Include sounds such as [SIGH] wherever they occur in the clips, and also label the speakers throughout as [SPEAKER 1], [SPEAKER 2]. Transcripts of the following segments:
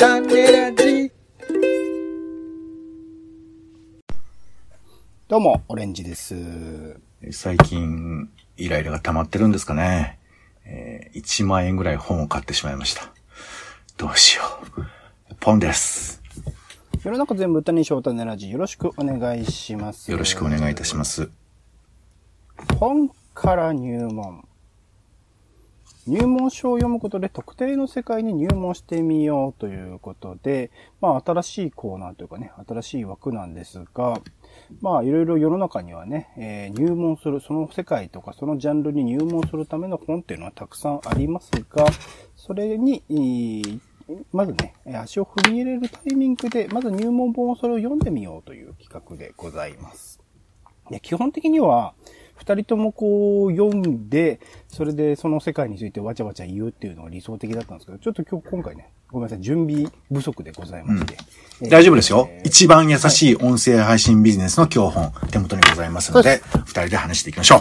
[SPEAKER 1] 種ラジ
[SPEAKER 2] どうも、オレンジです。
[SPEAKER 3] 最近、イライラが溜まってるんですかね。えー1万円ぐらい本を買ってしまいました。どうしよう。ポンです。
[SPEAKER 2] 世の中全部歌に翔太ネラジよろしくお願いします。
[SPEAKER 3] よろしくお願いいたします。
[SPEAKER 2] 本から入門。入門書を読むことで特定の世界に入門してみようということで、まあ新しいコーナーというかね、新しい枠なんですが、まあいろいろ世の中にはね、えー入門する、その世界とかそのジャンルに入門するための本っていうのはたくさんありますが、それに、まずね、足を踏み入れるタイミングで、まず入門本をそれを読んでみようという企画でございます。で基本的には、二人ともこう読んで、それでその世界についてわちゃわちゃ言うっていうのが理想的だったんですけど、ちょっと今日今回ね、ごめんなさい、準備不足でございまして。えー
[SPEAKER 3] 大丈夫ですよ。
[SPEAKER 2] えー
[SPEAKER 3] 一番優しい音声配信ビジネスの教本、手元にございますので、二人で話していきましょ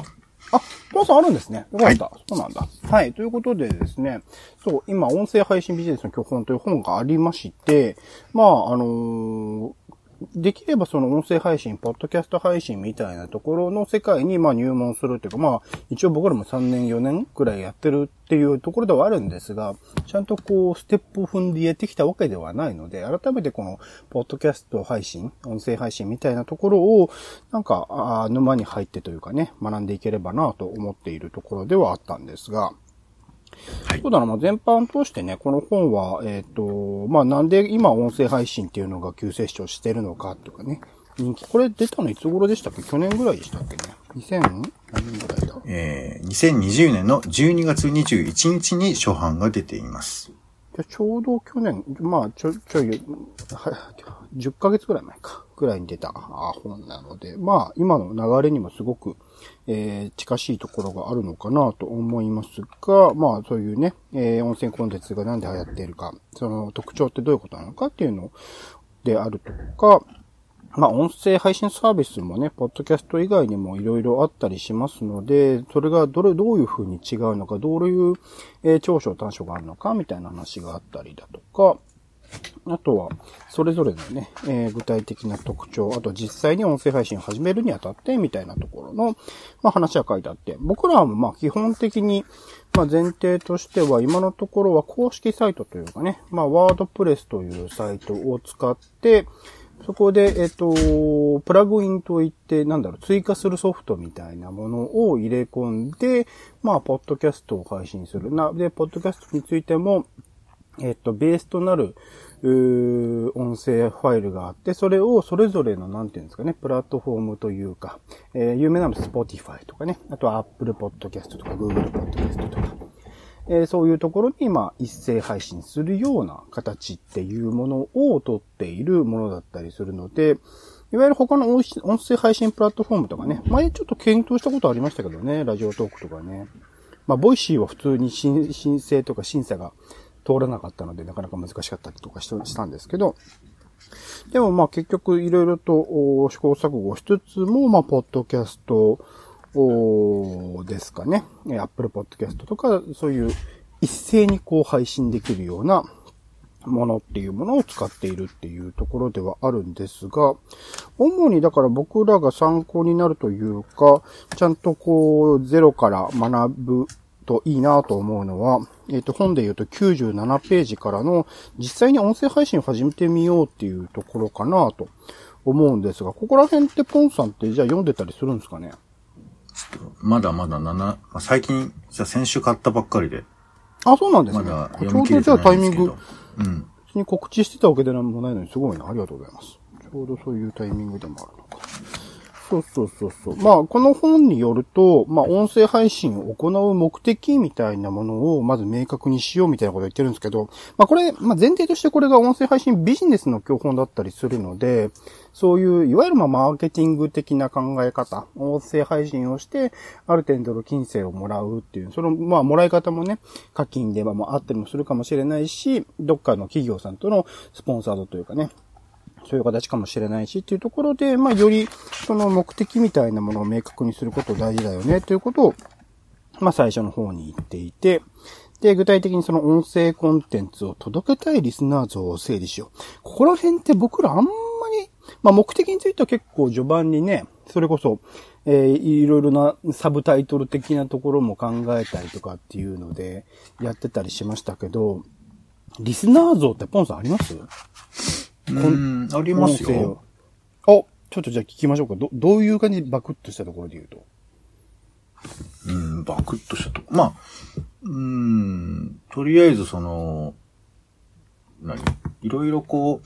[SPEAKER 2] あ、トモさんあるんですね。よかった。そうなんだ。はい。ということでですね、そう、今、音声配信ビジネスの教本という本がありまして、まあ、あのーできればその音声配信、ポッドキャスト配信みたいなところの世界にまあ入門するっていうか、まあ一応僕らも3年4年くらいやってるっていうところではあるんですが、ちゃんとこうステップを踏んでやってきたわけではないので、改めてこのポッドキャスト配信、音声配信みたいなところをなんかあ沼に入ってというかね、学んでいければなと思っているところではあったんですが、
[SPEAKER 3] はい
[SPEAKER 2] そうだな、まあ、全般通してね、この本は、えっ、と、まあ、なんで今音声配信っていうのが急成長してるのかとかね、人気、これ出たのいつ頃でしたっけ？去年ぐらいでしたっけね ?2000? 何年ぐらいだ？
[SPEAKER 3] う。えー、2020年の12月21日に初版が出ています。
[SPEAKER 2] じゃあちょうど去年、まあ、ちょ、ちょい、は10ヶ月ぐらい前か、ぐらいに出たあ本なので、まあ、今の流れにもすごく、えー近しいところがあるのかなと思いますが、まあ、そういうね、えー音声コンテンツがなんで流行っているか、その特徴ってどういうことなのかっていうのであるとか、まあ、音声配信サービスもね、ポッドキャスト以外にもいろいろあったりしますので、それがどれ、どういう風に違うのか、どういう、え長所短所があるのか、みたいな話があったりだとか、あとは、それぞれのね、えー具体的な特徴、あと実際に音声配信を始めるにあたって、みたいなところの、まあ話が書いてあって、僕らはまあ基本的に、まあ前提としては、今のところは公式サイトというかね、まあワードプレスというサイトを使って、そこで、えっ、と、プラグインといって、なんだろう、追加するソフトみたいなものを入れ込んで、まあ、ポッドキャストを配信する。な、で、ポッドキャストについても、えっと、ベースとなる、うー音声ファイルがあって、それをそれぞれの、なんていうんですかね、プラットフォームというか、えー有名なの Spotify とかね、あとは Apple Podcast とか Google Podcast とか、えーそういうところに、まあ、一斉配信するような形っていうものを取っているものだったりするので、いわゆる他の音声配信プラットフォームとかね、前ちょっと検討したことありましたけどね、ラジオトークとかね。まあ、ボイシーは普通に [LAUGHS] 申請とか審査が通らなかったので、なかなか難しかったりとかしたんですけど、でもまあ結局いろいろと試行錯誤しつつも、まあ、ポッドキャストですかね。え Apple Podcast とか、そういう一斉にこう配信できるようなものっていうものを使っているっていうところではあるんですが、主にだから僕らが参考になるというか、ちゃんとこう、ゼロから学ぶといいなと思うのは、えっ、と、本で言うと97ページからの、実際に音声配信を始めてみようっていうところかなと思うんですが、ここら辺ってポンさんってじゃあ読んでたりするんですかね？
[SPEAKER 3] まだまだ7、まあ最近、じゃあ先週買ったばっかりで、
[SPEAKER 2] あ、そうなんですね。
[SPEAKER 3] まだ
[SPEAKER 2] ちょうどじゃあタイミング。
[SPEAKER 3] うん。
[SPEAKER 2] 別に告知してたわけでもないのにすごいな。ありがとうございます。ちょうどそういうタイミングでもあるのか。そうそうそうそう。まあ、この本によると、まあ、音声配信を行う目的みたいなものをまず明確にしようみたいなことを言ってるんですけど、まあ、これ、まあ、前提としてこれが音声配信ビジネスの教本だったりするので、そういう、いわゆるまあ、マーケティング的な考え方、音声配信をして、ある程度の金銭をもらうっていう、その、まあ、もらい方もね、課金でまあ、あったりもするかもしれないし、どっかの企業さんとのスポンサードというかね、そういう形かもしれないしっていうところで、まあ、より、その目的みたいなものを明確にすること大事だよね、ということを、まあ、最初の方に言っていて、で、具体的にその音声コンテンツを届けたいリスナー像を整理しよう。ここら辺って僕らあんまり、まあ目的については結構序盤にね、それこそ、えー、いろいろなサブタイトル的なところも考えたりとかっていうので、やってたりしましたけど、リスナー像ってポンさんあります？
[SPEAKER 3] うん、ありますよ。
[SPEAKER 2] あ、ちょっとじゃあ聞きましょうか。ど、どういう感じバクッとしたところで言うと？
[SPEAKER 3] うん、バクッとしたと。まあ、うん、とりあえずその、何？いろいろこう、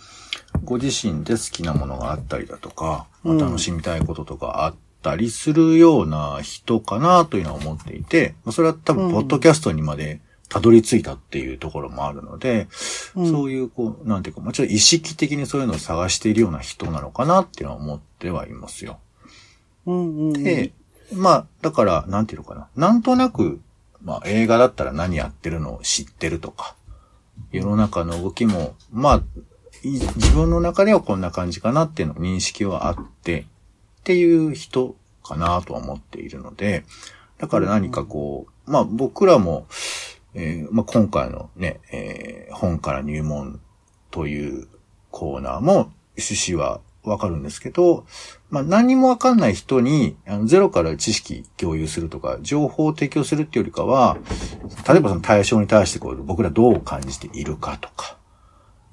[SPEAKER 3] ご自身で好きなものがあったりだとか、まあ、楽しみたいこととかあったりするような人かなというのは思っていて、まあ、それは多分、ポッドキャストにまでたどり着いたっていうところもあるので、うん、そういう、こう、なんていうか、もちろん意識的にそういうのを探しているような人なのかなっていうのは思ってはいますよ。
[SPEAKER 2] うんうんうん、
[SPEAKER 3] で、まあ、だから、なんていうのかな。なんとなく、まあ、映画だったら何やってるのを知ってるとか、世の中の動きも、まあ、自分の中ではこんな感じかなっていうの認識はあって、っていう人かなとは思っているので、だから何かこう、まあ僕らも、えー、まあ今回のね、えー、本から入門というコーナーも趣旨はわかるんですけど、まあ何もわかんない人にあのゼロから知識共有するとか、情報を提供するっていうよりかは、例えばその対象に対してこう僕らどう感じているかとか、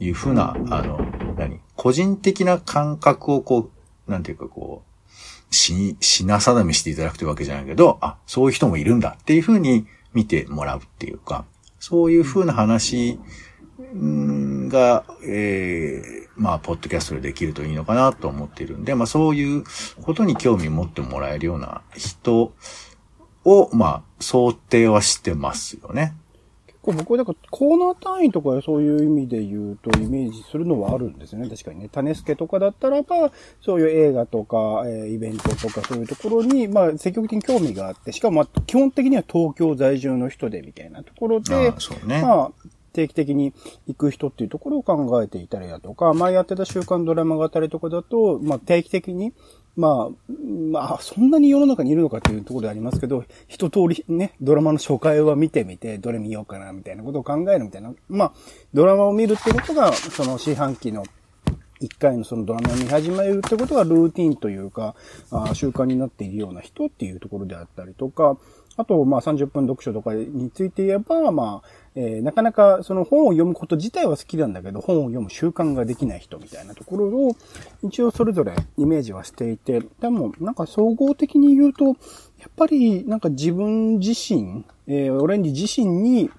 [SPEAKER 3] いうふうな、あの、何個人的な感覚をこう、なんていうかこう、し、品定めしていただくというわけじゃないけど、あ、そういう人もいるんだっていうふうに見てもらうっていうか、そういう風な話が、えー、まあ、ポッドキャストでできるといいのかなと思っているんで、まあ、そういうことに興味持ってもらえるような人を、まあ、想定はしてますよね。
[SPEAKER 2] 結構僕はだからコーナー単位とかそういう意味で言うとイメージするのはあるんですよね。確かにね。種付けとかだったらば、そういう映画とか、えー、イベントとかそういうところに、まあ積極的に興味があって、しかもまあ基本的には東京在住の人でみたいなところで、
[SPEAKER 3] あね、
[SPEAKER 2] まあ定期的に行く人っていうところを考えていたりだとか、前やってた週刊ドラマ語りとかだと、まあ定期的に、まあ、まあ、そんなに世の中にいるのかっていうところでありますけど、一通りね、ドラマの初回は見てみて、どれ見ようかな、みたいなことを考えるみたいな。まあ、ドラマを見るってことが、その四半期の一回のそのドラマを見始めるってことがルーティンというか、あ習慣になっているような人っていうところであったりとか、あと、まあ30分読書とかについて言えば、まあ、えー、なかなかその本を読むこと自体は好きなんだけど、本を読む習慣ができない人みたいなところを、一応それぞれイメージはしていて、でもなんか総合的に言うと、やっぱりなんか自分自身、えー、オレンジ自身に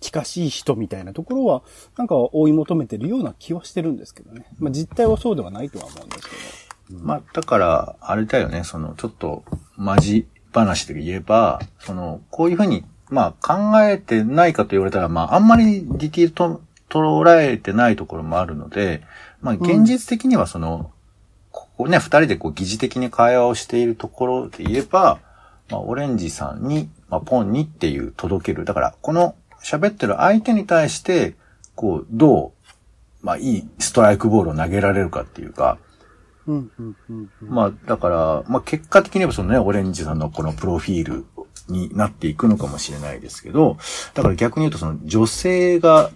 [SPEAKER 2] 近しい人みたいなところは、なんか追い求めてるような気はしてるんですけどね。まあ実態はそうではないとは思うんですけ
[SPEAKER 3] ど。まあ、だから、あれだよね、その、ちょっと、マジ話で言えば、その、こういうふうに、まあ考えてないかと言われたら、まああんまりディティールと捉えてないところもあるので、まあ現実的にはその、うん、ここね、二人でこう疑似的に会話をしているところで言えば、まあオレンジさんに、まあポンにっていう届ける。だからこの喋ってる相手に対して、こう、どう、まあいいストライクボールを投げられるかっていうか、まあ、だから、まあ結果的にはそのね、オレンジさんのこのプロフィールになっていくのかもしれないですけど、だから逆に言うとその女性が、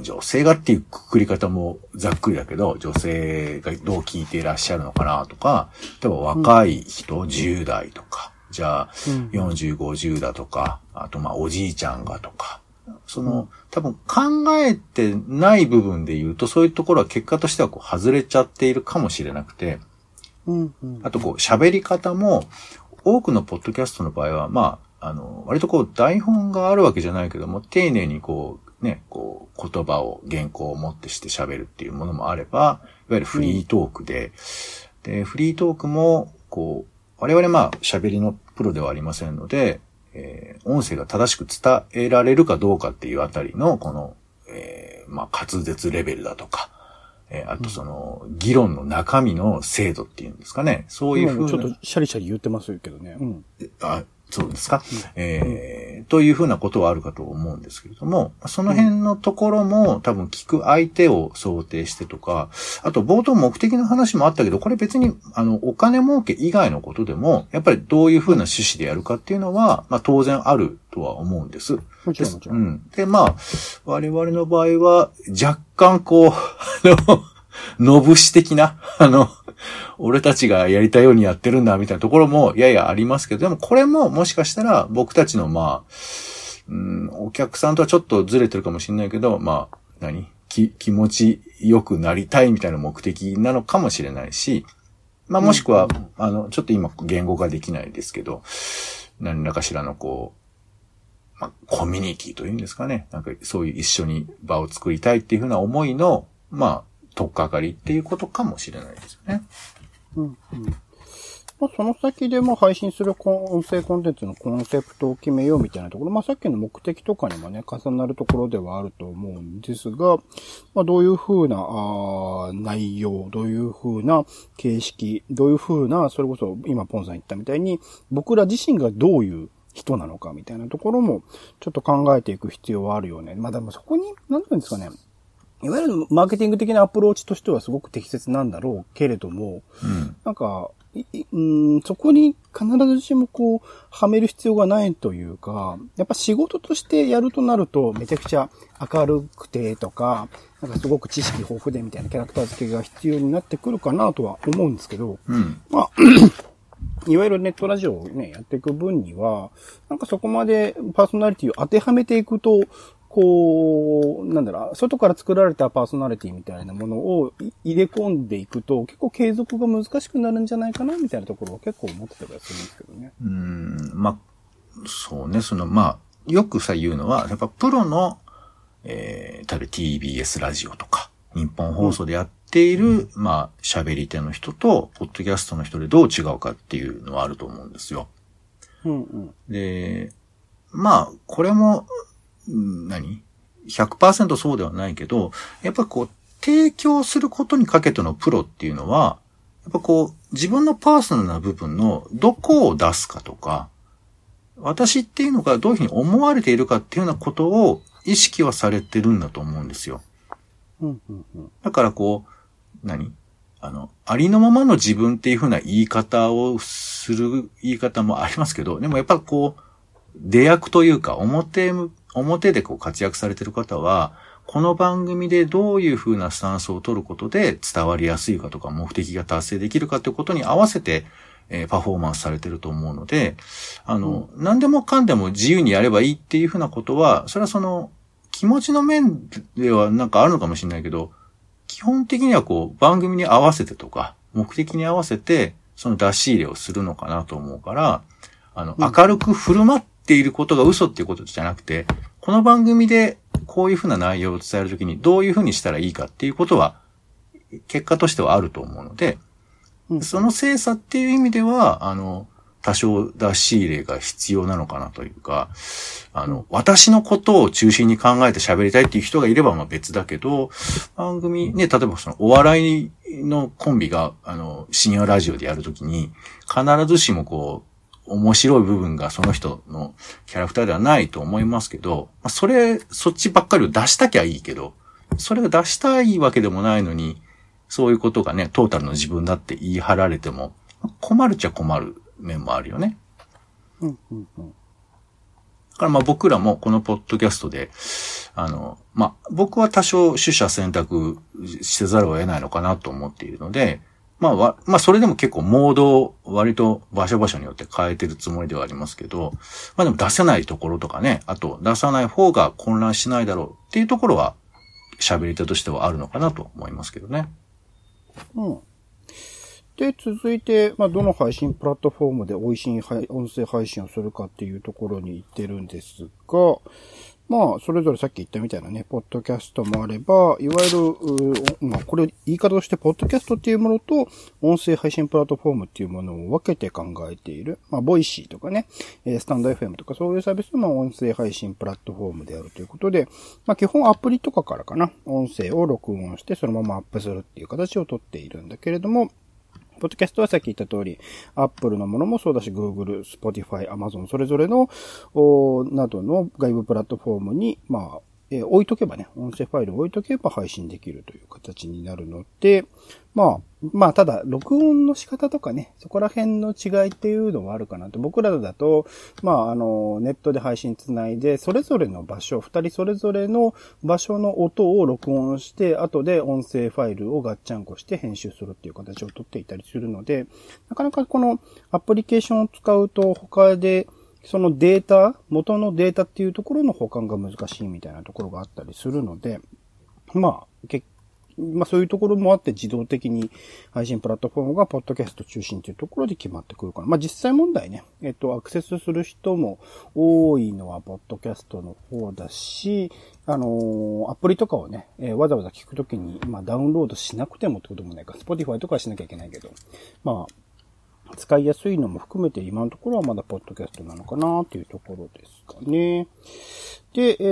[SPEAKER 3] 女性がっていうくくり方もざっくりだけど、女性がどう聞いていらっしゃるのかなとか、例えば若い人、うん、10代とか、じゃあ、40、50だとか、あとまあおじいちゃんがとか、その、多分考えてない部分で言うと、そういうところは結果としてはこう外れちゃっているかもしれなくて、
[SPEAKER 2] うんうん、
[SPEAKER 3] あとこう喋り方も、多くのポッドキャストの場合は、まあ、あの、割とこう台本があるわけじゃないけども、丁寧にこう、ね、こう、言葉を、原稿をもってして喋るっていうものもあれば、いわゆるフリートークで、うん、で、フリートークも、こう、我々まあ、喋りのプロではありませんので、えー、音声が正しく伝えられるかどうかっていうあたりの、この、えー、まあ、滑舌レベルだとか、えー、あとその、議論の中身の精度っていうんですかね。そういうふう
[SPEAKER 2] な。ちょっとシャリシャリ言ってますけどね。うん。
[SPEAKER 3] あ、そうですか、えー、というふうなことはあるかと思うんですけれども、その辺のところも多分聞く相手を想定してとか、あと冒頭目的の話もあったけど、これ別に、あの、お金儲け以外のことでも、やっぱりどういうふうな趣旨でやるかっていうのは、まあ当然あるとは思うんです。
[SPEAKER 2] もちろんもちろん。
[SPEAKER 3] うん。で、まあ、我々の場合は、若干こう、[LAUGHS] あの、[LAUGHS] のぶし的な、あの、[LAUGHS] 俺たちがやりたいようにやってるんだ、みたいなところもややありますけど、でもこれももしかしたら僕たちのまあ、うん、お客さんとはちょっとずれてるかもしれないけど、まあ、何？き、気持ち良くなりたいみたいな目的なのかもしれないし、まあもしくは、うん、あの、ちょっと今言語化できないですけど、何らかしらのこう、まあ、コミュニティというんですかね。なんかそういう一緒に場を作りたいっていうふうな思いの、まあ、とっかかりっていうことかもしれないですよね。
[SPEAKER 2] うん、うん。ま、その先で、まあ、配信する音声コンテンツのコンセプトを決めようみたいなところ、まあ、さっきの目的とかにもね、重なるところではあると思うんですが、まあ、どういう風な、あ内容、どういう風な形式、どういう風な、それこそ今ポンさん言ったみたいに、僕ら自身がどういう人なのかみたいなところも、ちょっと考えていく必要はあるよね。まあ、でもそこに、なんていうんですかね、いわゆるマーケティング的なアプローチとしてはすごく適切なんだろうけれども、うん、なんか、うん、そこに必ずしもこう、はめる必要がないというか、やっぱ仕事としてやるとなると、めちゃくちゃ明るくてとか、なんかすごく知識豊富でみたいなキャラクター付けが必要になってくるかなとは思うんですけど、うん、まあ、[CLEARS THROAT] いわゆるネットラジオをね、やっていく分には、なんかそこまでパーソナリティを当てはめていくと、こう、なんだろう、外から作られたパーソナリティみたいなものを入れ込んでいくと、結構継続が難しくなるんじゃないかな、みたいなところは結構思ってたりはするんですけどね。
[SPEAKER 3] うん、まあ、そうね、その、まあ、よくさ言うのは、やっぱプロの、えー、例えば TBS ラジオとか、日本放送でやっている、うん、まあ、喋り手の人と、ポッドキャストの人でどう違うかっていうのはあると思うんですよ。
[SPEAKER 2] うんうん、
[SPEAKER 3] で、まあ、これも、何 ?100% そうではないけど、やっぱこう、提供することにかけてのプロっていうのは、やっぱこう、自分のパーソナルな部分のどこを出すかとか、私っていうのがどういうふうに思われているかっていうようなことを意識はされてるんだと思うんですよ。だからこう、何？あの、ありのままの自分っていうふうな言い方をする言い方もありますけど、でもやっぱこう、出役というか、表表でこう活躍されてる方は、この番組でどういう風なスタンスを取ることで伝わりやすいかとか目的が達成できるかということに合わせて、えー、パフォーマンスされてると思うので、あの、うん、何でもかんでも自由にやればいいっていう風なことは、それはその気持ちの面ではなんかあるのかもしれないけど、基本的にはこう番組に合わせてとか、目的に合わせてその出し入れをするのかなと思うから、あの、明るく振る舞っていることが嘘っていうことじゃなくて、この番組でこういうふうな内容を伝えるときにどういうふうにしたらいいかっていうことは、結果としてはあると思うので、その精査っていう意味では、あの、多少出し入れが必要なのかなというか、あの、私のことを中心に考えて喋りたいっていう人がいればまあ別だけど、番組ね、例えばそのお笑いのコンビが、あの、深夜ラジオでやるときに、必ずしもこう、面白い部分がその人のキャラクターではないと思いますけど、まあ、それ、そっちばっかりを出したきゃいいけど、それが出したいわけでもないのに、そういうことがね、トータルの自分だって言い張られても、困るっちゃ困る面もあるよね。
[SPEAKER 2] うんうんうん。
[SPEAKER 3] だからまあ僕らもこのポッドキャストで、あの、まあ僕は多少取捨選択せざるを得ないのかなと思っているので、まあ、まあ、それでも結構モードを割と場所場所によって変えてるつもりではありますけど、まあでも出せないところとかね、あと出さない方が混乱しないだろうっていうところは、喋り手としてはあるのかなと思いますけどね。
[SPEAKER 2] うん。で、続いて、まあ、どの配信プラットフォームで美味しい音声配信をするかっていうところに行ってるんですが、まあ、それぞれさっき言ったみたいなね、ポッドキャストもあれば、いわゆる、まあ、これ言い方として、ポッドキャストっていうものと、音声配信プラットフォームっていうものを分けて考えている。まあ、ボイシーとかね、スタンド FM とかそういうサービスも音声配信プラットフォームであるということで、まあ、基本アプリとかからかな、音声を録音してそのままアップするっていう形をとっているんだけれども、ポッドキャストはさっき言った通り、Apple のものもそうだし、Google、Spotify、Amazon、それぞれの、おなどの外部プラットフォームに、まあ、えー、置いとけばね、音声ファイルを置いとけば配信できるという形になるので、まあ、まあ、ただ、録音の仕方とかね、そこら辺の違いっていうのはあるかなと。僕らだと、まあ、あの、ネットで配信つないで、それぞれの場所、二人それぞれの場所の音を録音して、後で音声ファイルをガッチャンコして編集するっていう形をとっていたりするので、なかなかこのアプリケーションを使うと他で、そのデータ、元のデータっていうところの保管が難しいみたいなところがあったりするので、まあ、結まあそういうところもあって自動的に配信プラットフォームがポッドキャスト中心というところで決まってくるかな。まあ実際問題ね、えっと、アクセスする人も多いのはポッドキャストの方だし、あの、アプリとかをね、えー、わざわざ聞くときに、まあダウンロードしなくてもってこともないか、Spotify とかはしなきゃいけないけど、まあ、使いやすいのも含めて今のところはまだポッドキャストなのかなっていうところですかね。で、え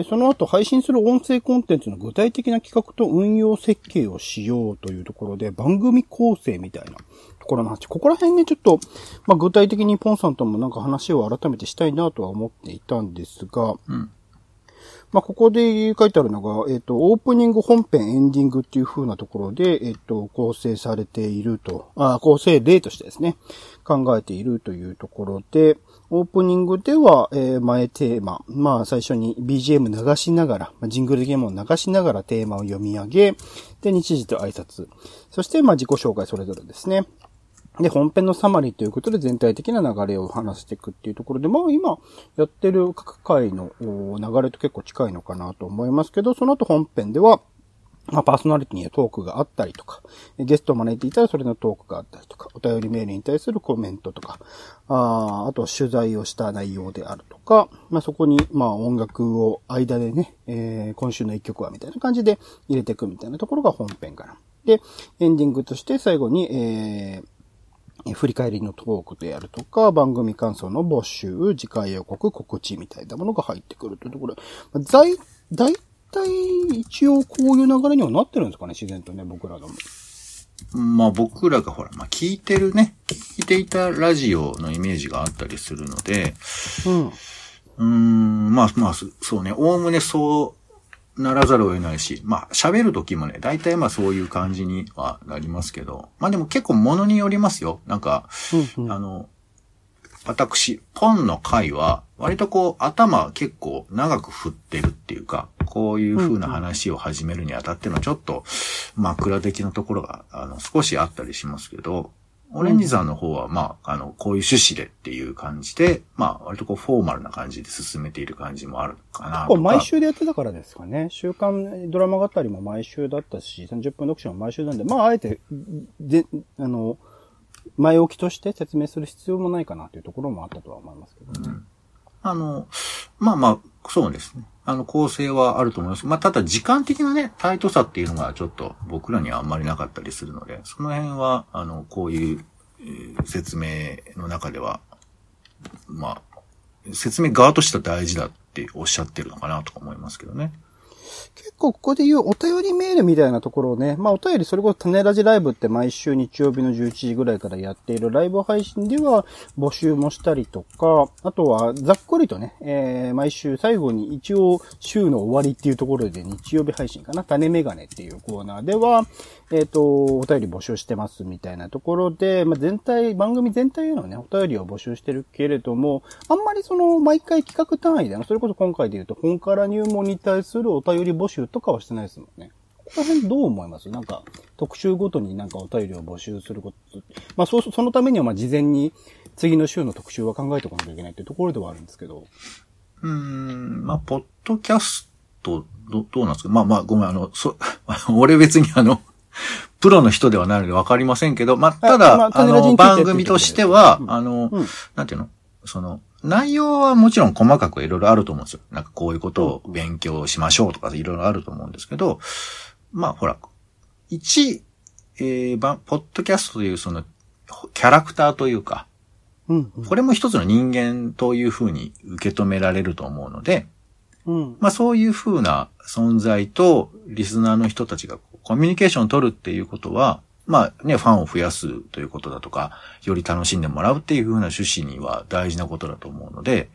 [SPEAKER 2] ー、その後配信する音声コンテンツの具体的な企画と運用設計をしようというところで、番組構成みたいなところの話。ここら辺ね、ちょっと、まあ、具体的にポンさんともなんか話を改めてしたいなとは思っていたんですが、うんまあ、ここで書いてあるのが、えっ、ー、と、オープニング、本編、エンディングっていう風なところで、えっ、ー、と、構成されていると、あ、構成例としてですね、考えているというところで、オープニングでは、えー、前テーマ、まあ最初に BGM 流しながら、ジングルゲームを流しながらテーマを読み上げ、で、日時と挨拶、そしてまあ自己紹介それぞれですね。で、本編のサマリーということで全体的な流れを話していくっていうところで、まあ今やってる各回の流れと結構近いのかなと思いますけど、その後本編では、まあ、パーソナリティにトークがあったりとか、ゲストを招いていたらそれのトークがあったりとか、お便りメールに対するコメントとか、ああと取材をした内容であるとか、まあ、そこに、まあ、音楽を間でね、えー、今週の一曲はみたいな感じで入れていくみたいなところが本編かな。で、エンディングとして最後に、えー、振り返りのトークであるとか、番組感想の募集、次回予告、告知みたいなものが入ってくるというところ。大、大体、一応こういう流れにはなってるんですかね、自然とね、僕らでも。
[SPEAKER 3] まあ僕らがほら、まあ聞いてるね、聞いていたラジオのイメージがあったりするので、うん。うん、まあまあ、そうね、おおむねそうならざるを得ないし、まあ喋るときもね、大体まあそういう感じにはなりますけど、まあでも結構物によりますよ。なんか、うんうん、あの、私、ポンの回は、割とこう、頭結構長く振ってるっていうか、こういう風な話を始めるにあたってのちょっと枕的なところが、あの、少しあったりしますけど、オレンジさんの方は、まあ、あの、こういう趣旨でっていう感じで、まあ、割とこう、フォーマルな感じで進めている感じもあるかなと
[SPEAKER 2] 毎週でやってたからですかね。週刊ドラマ語りも毎週だったし、30分読書も毎週なんで、まあ、あえて、で、あの、前置きとして説明する必要もないかなというところもあったとは思いますけどね。うん、
[SPEAKER 3] あの、まあまあ、そうですね。あの、構成はあると思います。まあ、ただ時間的なね、タイトさっていうのがちょっと僕らにはあんまりなかったりするので、その辺は、あの、こういう、えー、説明の中では、まあ、説明側としては大事だっておっしゃってるのかなとか思いますけどね。
[SPEAKER 2] 結構ここで言うお便りメールみたいなところをね、まあお便りそれこそ種ラジライブって毎週日曜日の11時ぐらいからやっているライブ配信では募集もしたりとか、あとはざっくりとね、えー、毎週最後に一応週の終わりっていうところで日曜日配信かな、種メガネっていうコーナーでは、えっ、ー、と、お便り募集してますみたいなところで、まあ全体、番組全体へのね、お便りを募集してるけれども、あんまりその毎回企画単位での、それこそ今回で言うと本から入門に対するお便り募集とかはしてないですもんね。この辺どう思います？なんか、特集ごとになんかお便りを募集すること。まあ、そう、そのためにはま事前に次の週の特集は考えておかなきゃいけないっていうところではあるんですけど。
[SPEAKER 3] うーん、まあ、ポッドキャスト、ど、どうなんですか？まあまあ、ごめん、あの、そ、[LAUGHS] 俺別にあの、プロの人ではないのでわかりませんけど、まあ、ただ、あ、まあ、の、番組としては、うん、あの、うん、なんていうの？その、内容はもちろん細かくいろいろあると思うんですよ。なんかこういうことを勉強しましょうとかいろいろあると思うんですけど、まあほら、一、えー、ば、ポッドキャストというその、キャラクターというか、うんうん、これも一つの人間というふうに受け止められると思うので、うん、まあそういうふうな存在とリスナーの人たちがコミュニケーションを取るっていうことは、まあね、ファンを増やすということだとか、より楽しんでもらうっていう風な趣旨には大事なことだと思うので、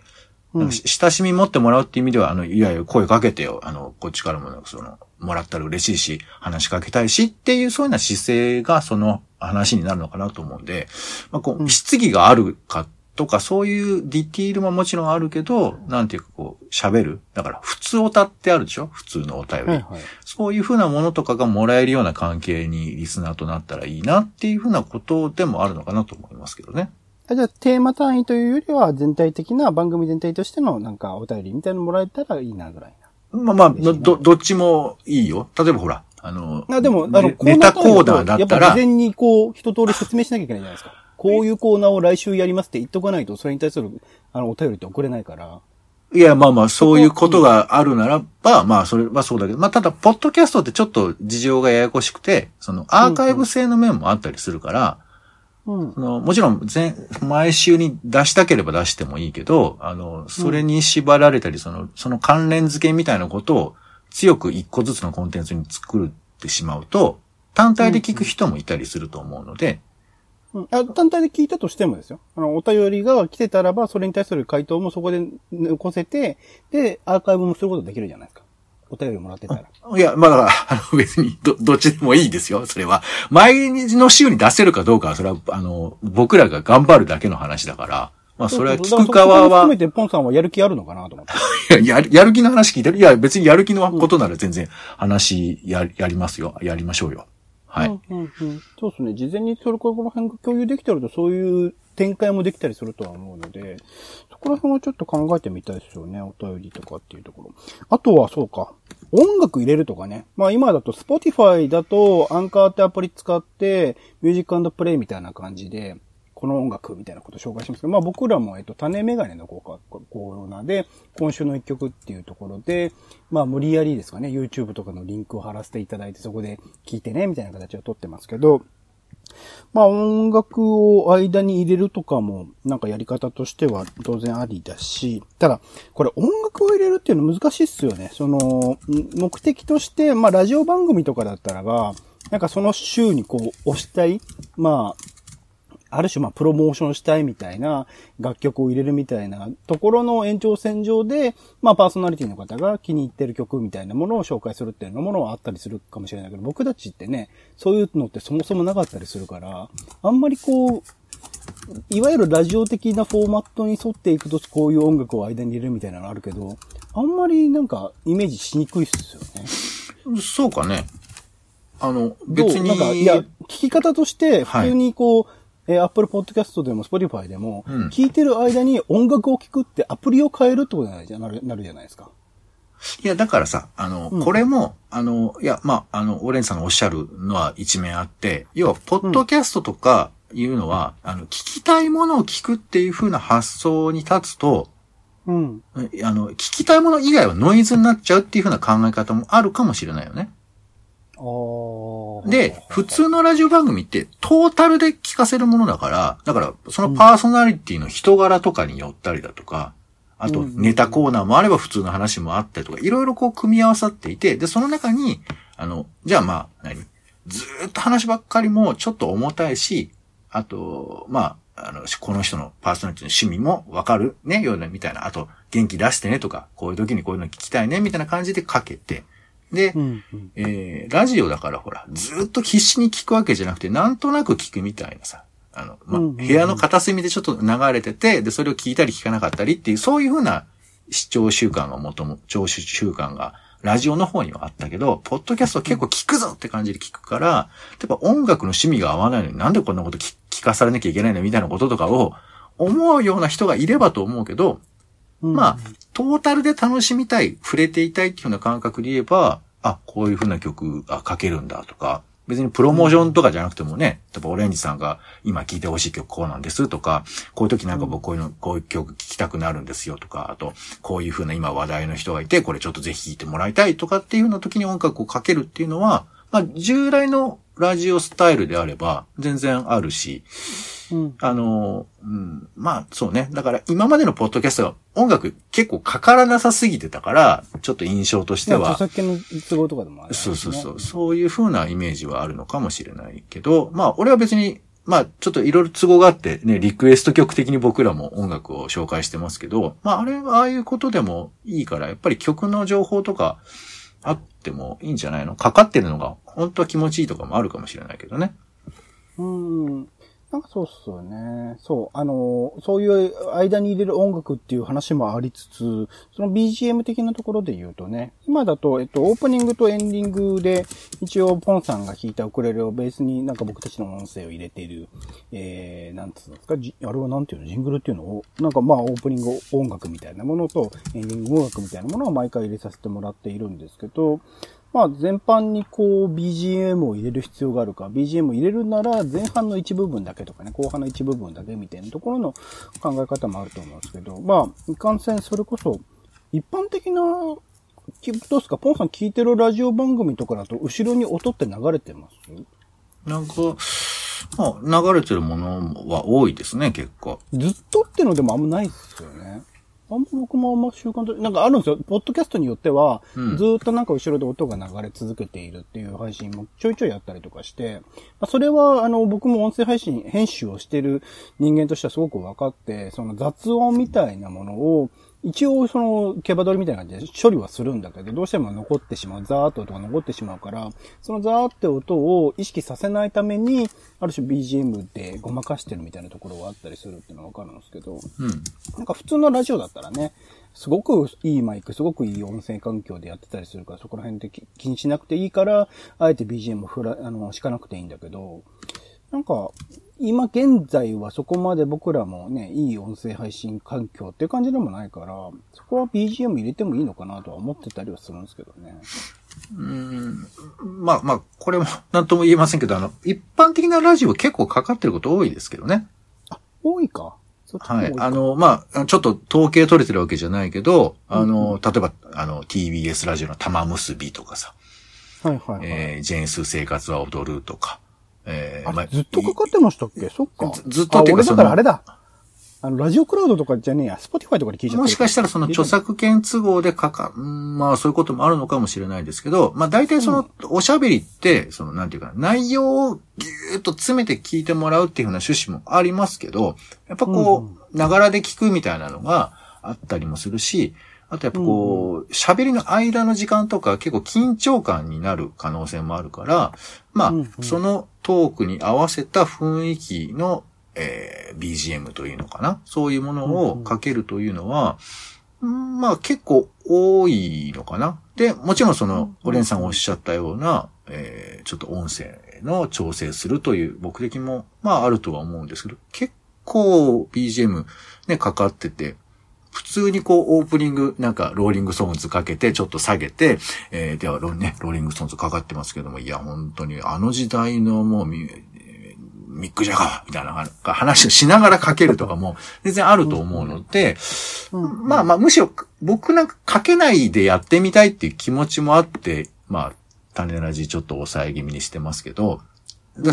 [SPEAKER 2] うん
[SPEAKER 3] 親しみ持ってもらうっていう意味では、あの、いやいや、声かけてよ。あの、こっちからも、その、もらったら嬉しいし、話しかけたいしっていう、そういうような姿勢が、その話になるのかなと思うんで、まあ、こう、
[SPEAKER 2] うん
[SPEAKER 3] 質疑があるかとか、そういうディティールももちろんあるけど、なんていうか、こう、喋る。だから、普通歌ってあるでしょ？普通のお便り。
[SPEAKER 2] はいはい。
[SPEAKER 3] そういうふうなものとかがもらえるような関係にリスナーとなったらいいなっていうふうなことでもあるのかなと思いますけどね。
[SPEAKER 2] あじゃあ、テーマ単位というよりは、全体的な番組全体としての、なんか、お便りみたいなのもらえたらいいな、ぐらい
[SPEAKER 3] まあまあ、ど、どっちもいいよ。例えばほら、あの、
[SPEAKER 2] な。あ、でも、あの、
[SPEAKER 3] ネネタコーナーだった
[SPEAKER 2] やっぱ
[SPEAKER 3] ら
[SPEAKER 2] 事、前にこう、一通り説明しなきゃいけないじゃないですか。こういうコーナーを来週やりますって言っとかないと、それに対する、あの、お便りって送れないから。
[SPEAKER 3] いや、まあまあ、そういうことがあるならば、まあ、それはそうだけど、まあ、ただ、ポッドキャストってちょっと事情がややこしくて、その、アーカイブ性の面もあったりするから、
[SPEAKER 2] うん。
[SPEAKER 3] そのもちろん、前、毎週に出したければ出してもいいけど、あの、それに縛られたり、その、その関連付けみたいなことを強く一個ずつのコンテンツに作ってしまうと、単体で聞く人もいたりすると思うので、
[SPEAKER 2] うんあ単体で聞いたとしてもですよ。あの、お便りが来てたらば、それに対する回答もそこで残せて、で、アーカイブもすることできるじゃないですか。お便りもらってたら。
[SPEAKER 3] いや、まあだから、あの別にど、どっちでもいいですよ、それは。毎日の週に出せるかどうかは、それは、あの、僕らが頑張るだけの話だから、まあそれは聞く側
[SPEAKER 2] そうそ含、めて、ポンさんはやる気あるのかなと思って。
[SPEAKER 3] いや、やるやる気の話聞いてる。いや、別にやる気のことなら全然話や、やりますよ。やりましょうよ。はい。
[SPEAKER 2] うんうんうん、そうですね。事前にそれこの辺が共有できてると、そういう展開もできたりするとは思うので、そこら辺はちょっと考えてみたいですよね。お便りとかっていうところ。あとは、そうか。音楽入れるとかね。まあ今だと Spotify だとアンカーってアプリ使ってミュージックプレイみたいな感じで、この音楽みたいなことを紹介しますけど、まあ僕らも、えっと、種メガネのコーナーで、今週の一曲っていうところで、まあ無理やりですかね、YouTube とかのリンクを貼らせていただいて、そこで聞いてね、みたいな形をとってますけど、まあ音楽を間に入れるとかも、なんかやり方としては当然ありだし、ただ、これ音楽を入れるっていうの難しいっすよね。その、目的として、まあラジオ番組とかだったらば、なんかその週にこう押したい、まあ、ある種まあプロモーションしたいみたいな楽曲を入れるみたいなところの延長線上で、まあパーソナリティの方が気に入ってる曲みたいなものを紹介するっていうのものはあったりするかもしれないけど、僕たちってね、そういうのってそもそもなかったりするから、あんまりこう、いわゆるラジオ的なフォーマットに沿っていくとこういう音楽を間に入れるみたいなのあるけど、あんまりなんかイメージしにくいっすよね。
[SPEAKER 3] そうかね。あの、別に。
[SPEAKER 2] なんか、いや、聞き方として、
[SPEAKER 3] はい
[SPEAKER 2] 普通にこう、えー Apple Podcast でも Spotify でも、
[SPEAKER 3] うん
[SPEAKER 2] 聞いてる間に音楽を聞くってアプリを変えるってことになるじゃなるなるじゃないですか。
[SPEAKER 3] いや、だからさ、あの、
[SPEAKER 2] うん
[SPEAKER 3] これも、あの、いや、まあ、あの、オレンジさんがおっしゃるのは一面あって、要は、ポッドキャストとかいうのは、あの、聞きたいものを聞くっていう風な発想に立つと、
[SPEAKER 2] うん。
[SPEAKER 3] あの、聞きたいもの以外はノイズになっちゃうっていう風な考え方もあるかもしれないよね。で、普通のラジオ番組ってトータルで聞かせるものだから、だからそのパーソナリティの人柄とかによったりだとか、あと
[SPEAKER 2] うん。
[SPEAKER 3] ネタコーナーもあれば普通の話もあったりとか、いろいろこう組み合わさっていて、で、その中に、あの、じゃあまあ、何？ずーっと話ばっかりもちょっと重たいし、あと、まあ、あの、この人のパーソナリティの趣味もわかるね、ような、みたいな。あと、元気出してねとか、こういう時にこういうの聞きたいね、みたいな感じでかけて、で、
[SPEAKER 2] うんうん。
[SPEAKER 3] えー、ラジオだからほら、ずーっと必死に聞くわけじゃなくて、なんとなく聞くみたいなさ、あの、ま部屋の片隅でちょっと流れてて、で、それを聞いたり聞かなかったりっていう、そういうふうな視聴習慣がもとも、聴取習慣が、ラジオの方にはあったけど、ポッドキャストは結構聞くぞって感じで聞くから、例えば音楽の趣味が合わないのになんでこんなこと聞聞かされなきゃいけないのみたいなこととかを思うような人がいればと思うけど、
[SPEAKER 2] うん
[SPEAKER 3] まあ、トータルで楽しみたい、触れていたいっていうような感覚で言えば、あ、こういう風な曲が書けるんだとか、別にプロモーションとかじゃなくてもね、例えばオレンジさんが今聴いてほしい曲こうなんですとか、こういう時なんか僕こういうの、こういう曲聴きたくなるんですよとか、あと、こういう風な今話題の人がいて、これちょっとぜひ聴いてもらいたいとかっていうような時に音楽をかけるっていうのは、まあ、従来のラジオスタイルであれば全然あるし、
[SPEAKER 2] うん。
[SPEAKER 3] あの、うん、まあそうね。だから今までのポッドキャストは音楽結構かからなさすぎてたから、ちょっと印象としては
[SPEAKER 2] 著、作権の都合とかでもある、
[SPEAKER 3] そうそうそう、そういう風なイメージはあるのかもしれないけど、まあ俺は別に、まあちょっといろいろ都合があってね、リクエスト曲的に僕らも音楽を紹介してますけど、まああれはああいうことでもいいから、やっぱり曲の情報とかあってもいいんじゃないの？かかってるのが本当は気持ちいいとかもあるかもしれないけどね。
[SPEAKER 2] うん。なんかそうっすよね。そう。あの、そういう間に入れる音楽っていう話もありつつ、その BGM 的なところで言うとね、今だと、えっと、オープニングとエンディングで、一応、ポンさんが弾いたウクレレをベースになんか僕たちの音声を入れている、えー、なんつうんですか、あれはなんていうの、ジングルっていうの？を、なんかまあ、オープニング音楽みたいなものと、エンディング音楽みたいなものを毎回入れさせてもらっているんですけど、まあ、全般にこう、BGM を入れる必要があるか、BGM を入れるなら前半の一部分だけとかね、後半の一部分だけみたいなところの考え方もあると思うんですけど、まあ、いかんせんそれこそ、一般的な、きどうですか？ポンさん聞いてるラジオ番組とかだと、後ろに音って流れてます？
[SPEAKER 3] なんか、まあ流れてるものは多いですね、結構。
[SPEAKER 2] ずっとってのでもあんまないっすよね。あんま僕もあんま習慣と、なんかあるんですよ。ポッドキャストによっては、
[SPEAKER 3] うん
[SPEAKER 2] ずーっとなんか後ろで音が流れ続けているっていう配信もちょいちょいやったりとかして、まあ、それはあの僕も音声配信、編集をしてる人間としてはすごく分かって、その雑音みたいなものを、一応その、毛羽取りみたいな感じで処理はするんだけど、どうしても残ってしまう、ザーッと音が残ってしまうから、そのザーって音を意識させないために、ある種 BGM でごまかしてるみたいなところがあったりするっていうのはわかるんですけど、
[SPEAKER 3] うん。
[SPEAKER 2] なんか普通のラジオだったらね、すごくいいマイク、すごくいい音声環境でやってたりするから、そこら辺で気気にしなくていいから、あえて BGM ふら、あの、敷かなくていいんだけど、なんか、今現在はそこまで僕らもね、いい音声配信環境っていう感じでもないから、そこは BGM 入れてもいいのかなとは思ってたりはするんですけどね。
[SPEAKER 3] うんまあまあ、これも何とも言えませんけど、あの、一般的なラジオ結構かかってること多いですけどね。
[SPEAKER 2] 多いか
[SPEAKER 3] はい。あ、の、まあ、ちょっと統計取れてるわけじゃないけど、あの、例えば、あの、TBS ラジオの玉結びとかさ、
[SPEAKER 2] はいはいはい。
[SPEAKER 3] えー、ジェーン・スー 生活は踊るとか、えー
[SPEAKER 2] あ
[SPEAKER 3] まあ
[SPEAKER 2] ずっとかかってましたっけ？そっか。
[SPEAKER 3] ずずっとっていう
[SPEAKER 2] 俺だからあれだ。あの、ラジオクラウドとかじゃねえや、スポティファイとかで聞いちゃってる。
[SPEAKER 3] もしかしたらその著作権都合でかか、うんまあそういうこともあるのかもしれないですけど、まあ大体そのおしゃべりって、そのなんていうか、内容をぎゅーっと詰めて聞いてもらうっていうふうな趣旨もありますけど、やっぱこう、ながらで聞くみたいなのがあったりもするし、あとやっぱこう、喋りの間の時間とか結構緊張感になる可能性もあるから、ま
[SPEAKER 2] うん
[SPEAKER 3] あ、そのトークに合わせた雰囲気の、えー BGM というのかな？そういうものをかけるというのは、うんまあ結構多いのかな？で、もちろんその、オレンさんがおっしゃったような、えーちょっと音声の調整するという目的も、まああるとは思うんですけど、結構 BGM ね、かかってて、普通にこう、オープニング、なんか、ローリングソングズかけて、ちょっと下げて、えー、では、ロ,、ね、ローリングソングズかかってますけども、いや、本当に、あの時代のもう、ミック・ジャガーみたいな話をしながらかけるとかも、全然あると思うので、
[SPEAKER 2] うん。
[SPEAKER 3] まあまあ、むしろ、僕なんかかけないでやってみたいっていう気持ちもあって、まあ、種ラジちょっと抑え気味にしてますけど、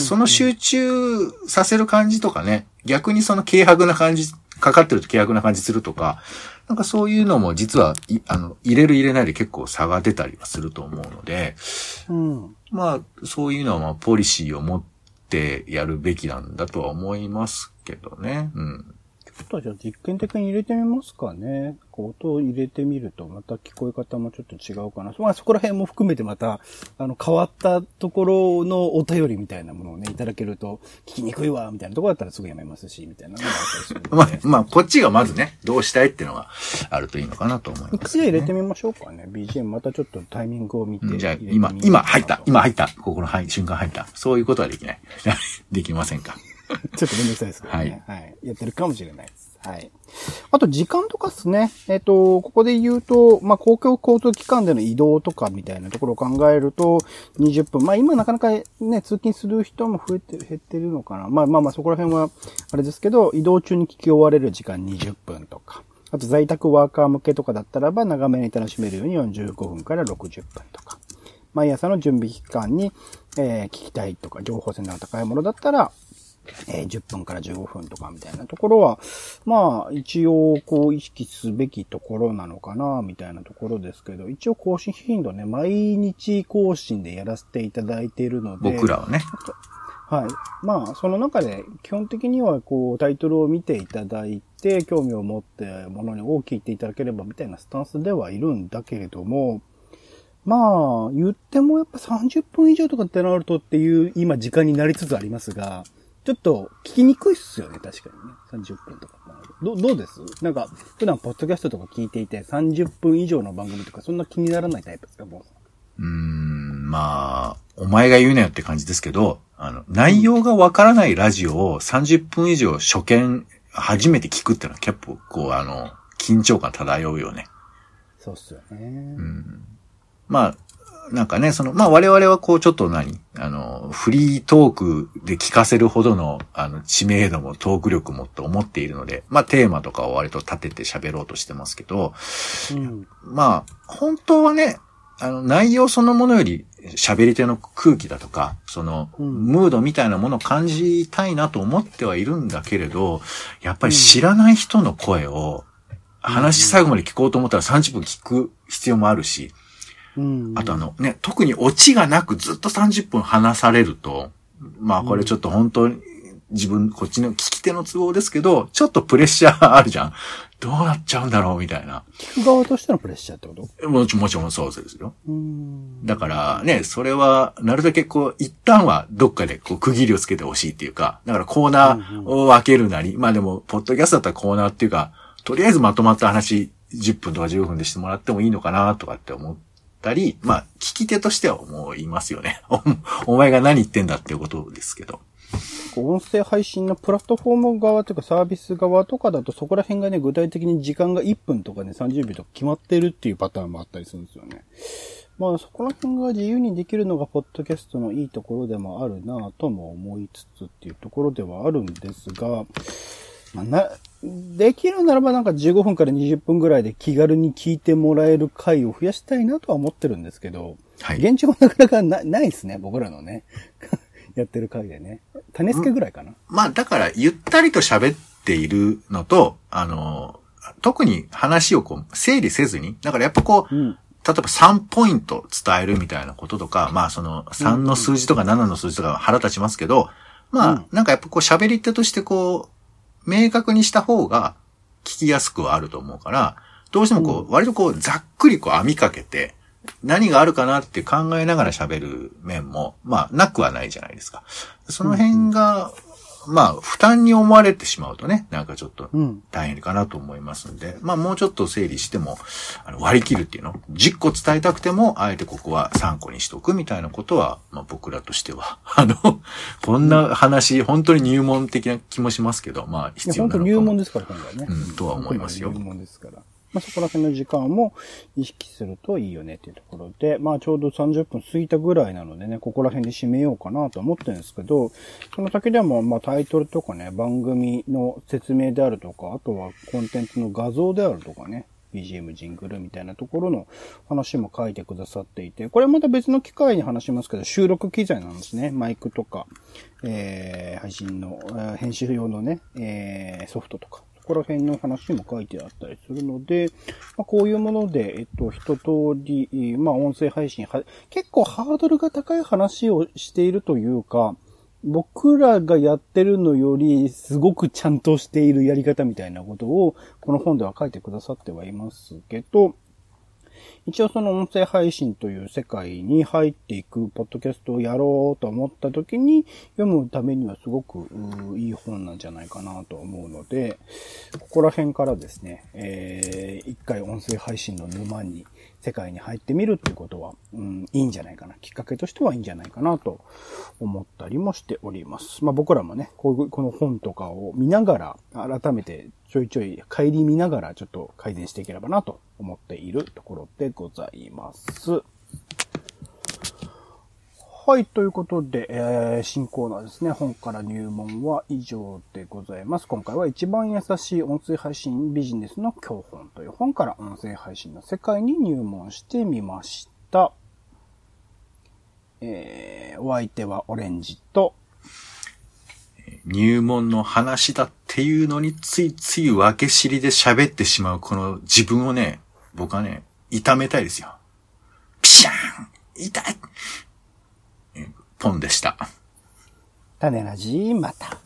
[SPEAKER 3] その集中させる感じとかね、逆にその軽薄な感じ、かかってると軽薄な感じするとか、なんかそういうのも実は、いあの、入れる入れないで結構差が出たりはすると思うので、
[SPEAKER 2] うん。
[SPEAKER 3] まあ、そういうのはまあ、ポリシーを持ってやるべきなんだとは思いますけどね。うん。
[SPEAKER 2] ちょっとじゃあ実験的に入れてみますかね。こう音を入れてみるとまた聞こえ方もちょっと違うかな。まあそこら辺も含めてまた、あの変わったところのお便りみたいなものをね、いただけると聞きにくいわ、みたいなところだったらすぐやめますし、みたいなのがあったりする。
[SPEAKER 3] まあ、まあ、こっちがまずね、どうしたいっていうのがあるといいのかなと思います、
[SPEAKER 2] 一回入れてみましょうかね。BGM またちょっとタイミングを見て
[SPEAKER 3] うんじゃあ今今入った、今入った、ここのはい瞬間入った。そういうことはできない。[LAUGHS] できませんか。[LAUGHS]
[SPEAKER 2] ちょっとめんどくさいですけどね。はい。やってるかもしれないです。はい。あと、時間とかっすね。えっ、と、ここで言うと、まあ、公共交通機関での移動とかみたいなところを考えると、20分。まあ、今なかなかね、通勤する人も増えて、減ってるのかな。まあまあまあ、そこら辺は、あれですけど、移動中に聞き終われる時間20分とか。あと、在宅ワーカー向けとかだったらば、長めに楽しめるように45分から60分とか。毎朝の準備期間に、えー、聞きたいとか、情報性の高いものだったら、えー、10分から15分とかみたいなところは、まあ、一応、こう、意識すべきところなのかな、みたいなところですけど、一応更新頻度ね、毎日更新でやらせていただいているので。
[SPEAKER 3] 僕らはね。
[SPEAKER 2] はい。まあ、その中で、基本的には、こう、タイトルを見ていただいて、興味を持ってものにを聞いていただければ、みたいなスタンスではいるんだけれども、まあ、言ってもやっぱ30分以上とかってなるとっていう、今時間になりつつありますが、ちょっと聞きにくいっすよね、確かにね。30分とか。どどうです？なんか、普段ポッドキャストとか聞いていて、30分以上の番組とか、そんな気にならないタイプですか、も
[SPEAKER 3] う。うーん、まあ、お前が言うなよって感じですけど、あの、内容がわからないラジオを30分以上初見、初めて聞くっていうのは結構、こう、あの、緊張感漂うよね。
[SPEAKER 2] そうっすよね。
[SPEAKER 3] うん。まあ、なんかね、その、まあ我々はこうちょっと何あの、フリートークで聞かせるほどの、あの、知名度もトーク力もと思っているので、まあテーマとかを割と立てて喋ろうとしてますけど、うん、まあ、本当はね、あの、内容そのものより喋り手の空気だとか、その、うん、ムードみたいなものを感じたいなと思ってはいるんだけれど、やっぱり知らない人の声を、話最後まで聞こうと思ったら30分聞く必要もあるし、あとあのね、特にオチがなくずっと30分話されると、まあこれちょっと本当に自分、こっちの聞き手の都合ですけど、ちょっとプレッシャーあるじゃん。どうなっちゃうんだろうみたいな。
[SPEAKER 2] 聞く側としてのプレッシャーってこと？
[SPEAKER 3] もちもちろんそうですよ。だからね、それは、なるだけこう、一旦はどっかでこう区切りをつけてほしいっていうか、だからコーナーを分けるなり、うんうん、まあでも、ポッドキャストだったらコーナーっていうか、とりあえずまとまった話、10分とか15分でしてもらってもいいのかなとかって思ったり、まあ、聞き手としては思いますよね。[LAUGHS] お前が何言ってんだっていうことですけど。
[SPEAKER 2] 音声配信のプラットフォーム側というかサービス側とかだとそこら辺がね、具体的に時間が1分とかね、30秒とか決まってるっていうパターンもあったりするんですよね。まあそこら辺が自由にできるのがポッドキャストのいいところでもあるなぁとも思いつつっていうところではあるんですが、まあ、な、できるならばなんか15分から20分ぐらいで気軽に聞いてもらえる回を増やしたいなとは思ってるんですけど、はい。現状はなかなかな [LAUGHS] ないですね、僕らのね。[LAUGHS] やってる回でね。種付けぐらいかな。
[SPEAKER 3] まあ、だから、ゆったりと喋っているのと、あの、特に話をこう、整理せずに、だからやっぱこう、うん、例えば3ポイント伝えるみたいなこととか、まあその3の数字とか7の数字とか腹立ちますけど、まあ、なんかやっぱこう喋り手としてこう、明確にした方が聞きやすくはあると思うから、どうしてもこう、割とこう、ざっくりこう網かけて、何があるかなって考えながら喋る面も、まあ、なくはないじゃないですか。その辺が、まあ、負担に思われてしまうとね、なんかちょっと大変かなと思いますんで、うん、まあ、もうちょっと整理しても、あの割り切るっていうの、10個伝えたくても、あえてここは3個にしとくみたいなことは、まあ、僕らとしては、[LAUGHS] あの、こんな話、本当に入門的な気もしますけど、まあ、必要なのか
[SPEAKER 2] 本当入門ですから、今回ね。
[SPEAKER 3] うん、とは思いますよ。
[SPEAKER 2] 入門ですから。まあ、そこら辺の時間も意識するといいよねっていうところで、まあちょうど30分過ぎたぐらいなのでね、ここら辺で締めようかなと思ってるんですけど、その先でもまあタイトルとかね、番組の説明であるとか、あとはコンテンツの画像であるとかね、BGM ジングルみたいなところの話も書いてくださっていて、これまた別の機会に話しますけど、収録機材なんですね。マイクとか、えー、配信の、編集用のね、えー、ソフトとか、こら辺の話も書いてあったりするので、まあ、こういうもので、えっと、一通り、まあ、音声配信は、結構ハードルが高い話をしているというか、僕らがやってるのより、すごくちゃんとしているやり方みたいなことを、この本では書いてくださってはいますけど、一応その音声配信という世界に入っていくポッドキャストをやろうと思った時に読むためにはすごくいい本なんじゃないかなと思うので、ここら辺からですね、えー、一回音声配信の沼に世界に入ってみるっていうことは、うん、いいんじゃないかな。きっかけとしてはいいんじゃないかなと思ったりもしております。まあ僕らもね、こういうこの本とかを見ながら、改めてちょいちょい帰り見ながらちょっと改善していければなと思っているところでございます。はい、ということで、えー、新コーナーですね。本から入門は以上でございます。今回は一番優しい音声配信ビジネスの教本という本から音声配信の世界に入門してみました。えー、お相手はオレンジと、
[SPEAKER 3] 入門の話だっていうのについつい分け知りで喋ってしまうこの自分をね、僕はね、痛めたいですよ。ピシャーン痛いポンでした。
[SPEAKER 2] 種ラジまた。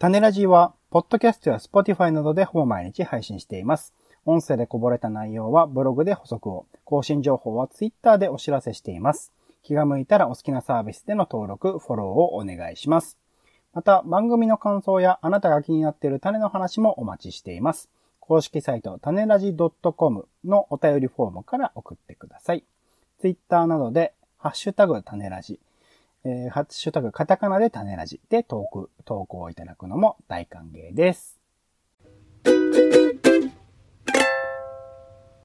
[SPEAKER 2] 種ラジは、ポッドキャストやスポティファイなどでほぼ毎日配信しています。音声でこぼれた内容はブログで補足を、更新情報はツイッターでお知らせしています。気が向いたらお好きなサービスでの登録、フォローをお願いします。また、番組の感想やあなたが気になっている種の話もお待ちしています。公式サイト、種ラジ .com のお便りフォームから送ってください。ツイッターなどで、ハッシュタグ種ラジ、えー、ハッシュタグカタカナで種ラジで投稿、投稿いただくのも大歓迎です。